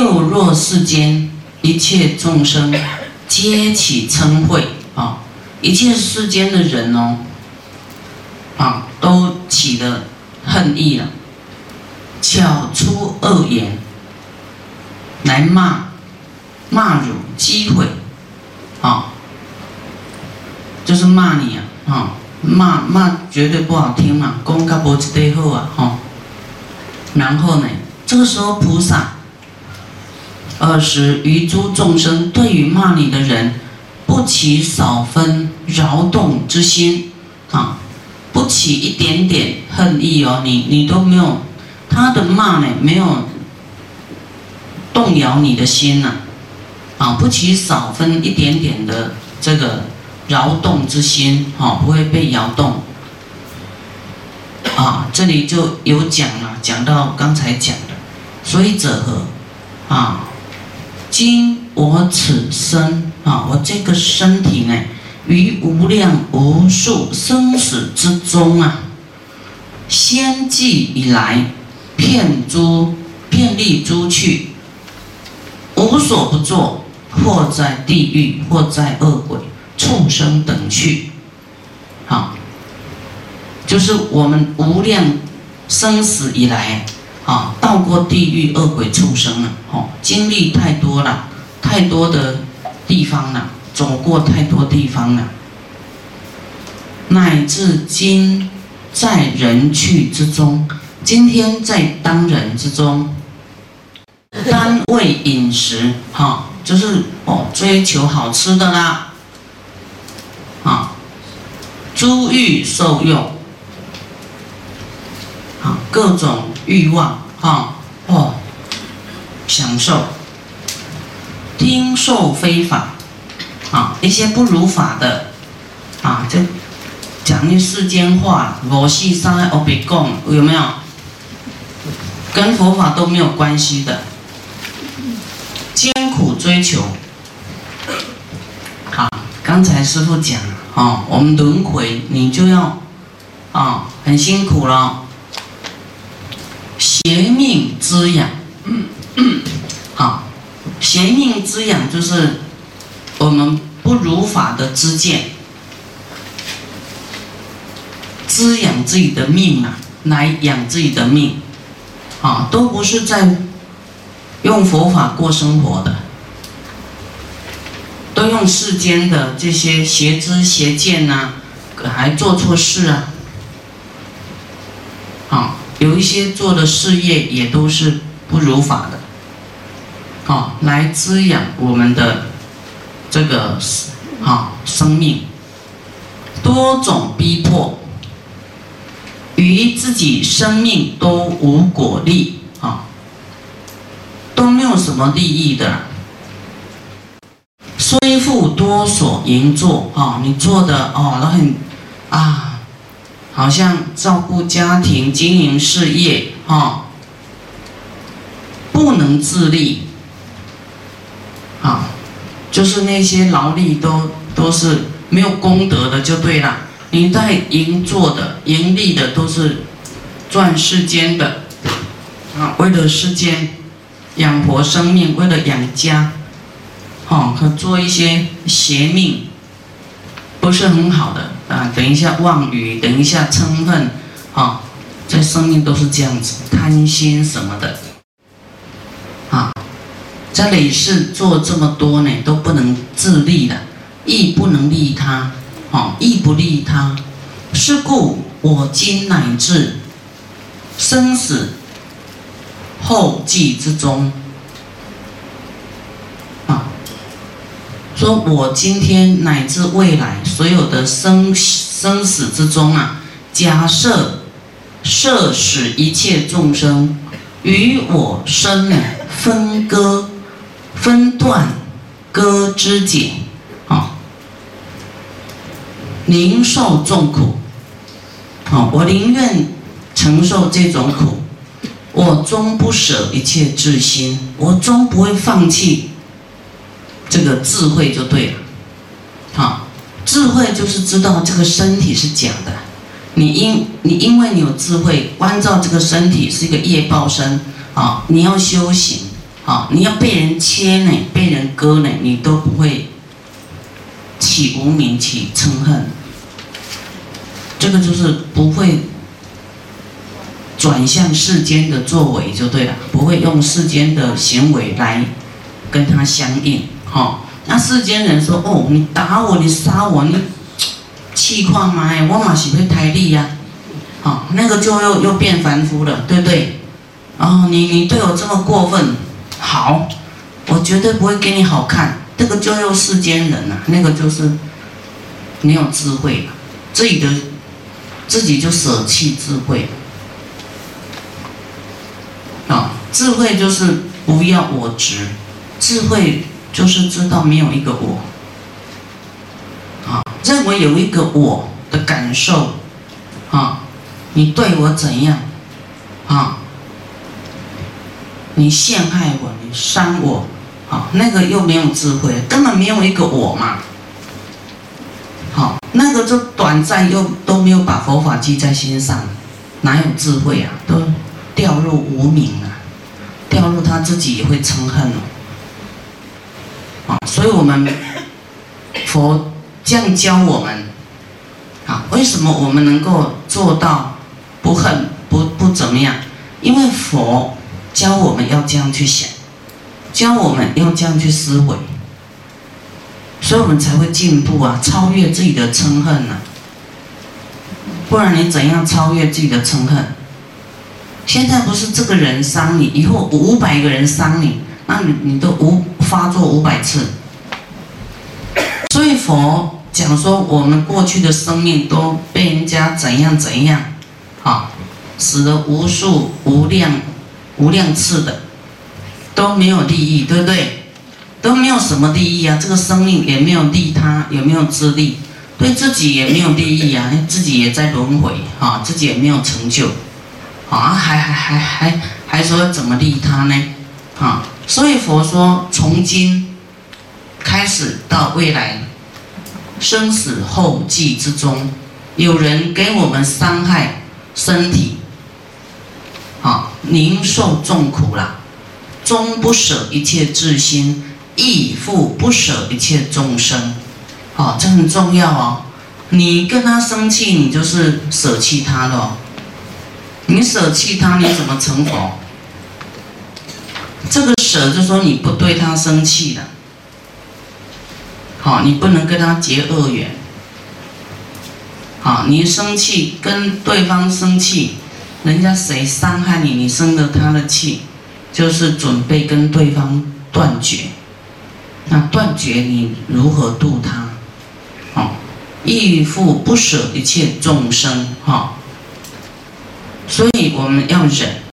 又若世间一切众生皆起嗔恚啊，一切世间的人哦，啊，都起了恨意了，巧出恶言来骂骂辱击毁啊，就是骂你啊，啊，骂骂绝对不好听嘛，公家脖子背后啊，哈，然后呢，这个时候菩萨。二十于诸众生，对于骂你的人，不起少分扰动之心，啊，不起一点点恨意哦，你你都没有，他的骂呢没有动摇你的心呐，啊，不起少分一点点的这个扰动之心，啊，不会被摇动，啊，这里就有讲了，讲到刚才讲的，所以者何，啊。今我此身啊，我这个身体呢，于无量无数生死之中啊，先际以来，骗诸骗利诸去，无所不作，或在地狱，或在恶鬼、畜生等去，好，就是我们无量生死以来。啊，到过地狱、恶鬼、畜生了，哦，经历太多了，太多的地方了，走过太多地方了，乃至今在人去之中，今天在当人之中，单位饮食，哈，就是哦，追求好吃的啦，啊，诸欲受用，啊，各种。欲望啊哦，享受，听受非法啊，一些不如法的啊，就讲一世间话，我系三爱欧比贡有没有？跟佛法都没有关系的，艰苦追求。好，刚才师傅讲啊，我们轮回你就要啊，很辛苦了。邪命滋养，好，邪命滋养就是我们不如法的知见，滋养自己的命啊，来养自己的命，啊，都不是在用佛法过生活的，都用世间的这些邪知邪见呐，还做错事啊。有一些做的事业也都是不如法的，好来滋养我们的这个好生命，多种逼迫，与自己生命都无果利啊，都没有什么利益的。虽复多所营作啊，你做的哦都很啊。好像照顾家庭、经营事业，哈，不能自立，啊，就是那些劳力都都是没有功德的，就对了。你在营做的、盈利的都是赚世间的，啊，为了世间养活生命，为了养家，哈，可做一些邪命，不是很好的。啊，等一下妄语，等一下嗔恨，啊，这生命都是这样子，贪心什么的，啊，在累世做这么多呢，都不能自立的，亦不能利他，啊，亦不利他，是故我今乃至生死后继之中。说我今天乃至未来所有的生生死之中啊，假设设使一切众生与我生分割、分断、割肢解，啊，宁受众苦，啊，我宁愿承受这种苦，我终不舍一切智心，我终不会放弃。这个智慧就对了，好，智慧就是知道这个身体是假的，你因你因为你有智慧，关照这个身体是一个业报身，啊，你要修行，啊，你要被人切呢，被人割呢，你都不会起无名，起嗔恨。这个就是不会转向世间的作为就对了，不会用世间的行为来跟他相应。哈，那世间人说：“哦，你打我，你杀我，你气况嘛，我嘛是会抬力呀。”好，那个就又又变凡夫了，对不对？哦，你你对我这么过分，好，我绝对不会给你好看。这个就又世间人呐，那个就是没有智慧了，自己的自己就舍弃智慧。啊，智慧就是不要我执，智慧就是知道没有一个我。啊，认为有一个我的感受，啊。你对我怎样，啊？你陷害我，你伤我，啊？那个又没有智慧，根本没有一个我嘛。好，那个就短暂，又都没有把佛法记在心上，哪有智慧啊？都掉入无名了，掉入他自己也会嗔恨了。所以我们佛这样教我们，啊，为什么我们能够做到？不恨不不怎么样，因为佛教我们要这样去想，教我们要这样去思维，所以我们才会进步啊，超越自己的嗔恨呐。不然你怎样超越自己的嗔恨？现在不是这个人伤你，以后五百个人伤你，那你你都无发作五百次。所以佛讲说，我们过去的生命都被人家怎样怎样。啊，死了无数无量无量次的，都没有利益，对不对？都没有什么利益啊！这个生命也没有利他，有没有自利？对自己也没有利益啊！自己也在轮回啊，自己也没有成就，啊，还还还还还说怎么利他呢？啊，所以佛说，从今开始到未来生死后继之中，有人给我们伤害。身体，啊，宁受众苦啦，终不舍一切智心，亦复不舍一切众生，好，这很重要哦。你跟他生气，你就是舍弃他了。你舍弃他，你怎么成佛？舍就说你不对他生气了，好，你不能跟他结恶缘。好，你生气跟对方生气，人家谁伤害你，你生了他的气，就是准备跟对方断绝。那断绝你如何度他？好，义父不舍一切众生。哈，所以我们要忍。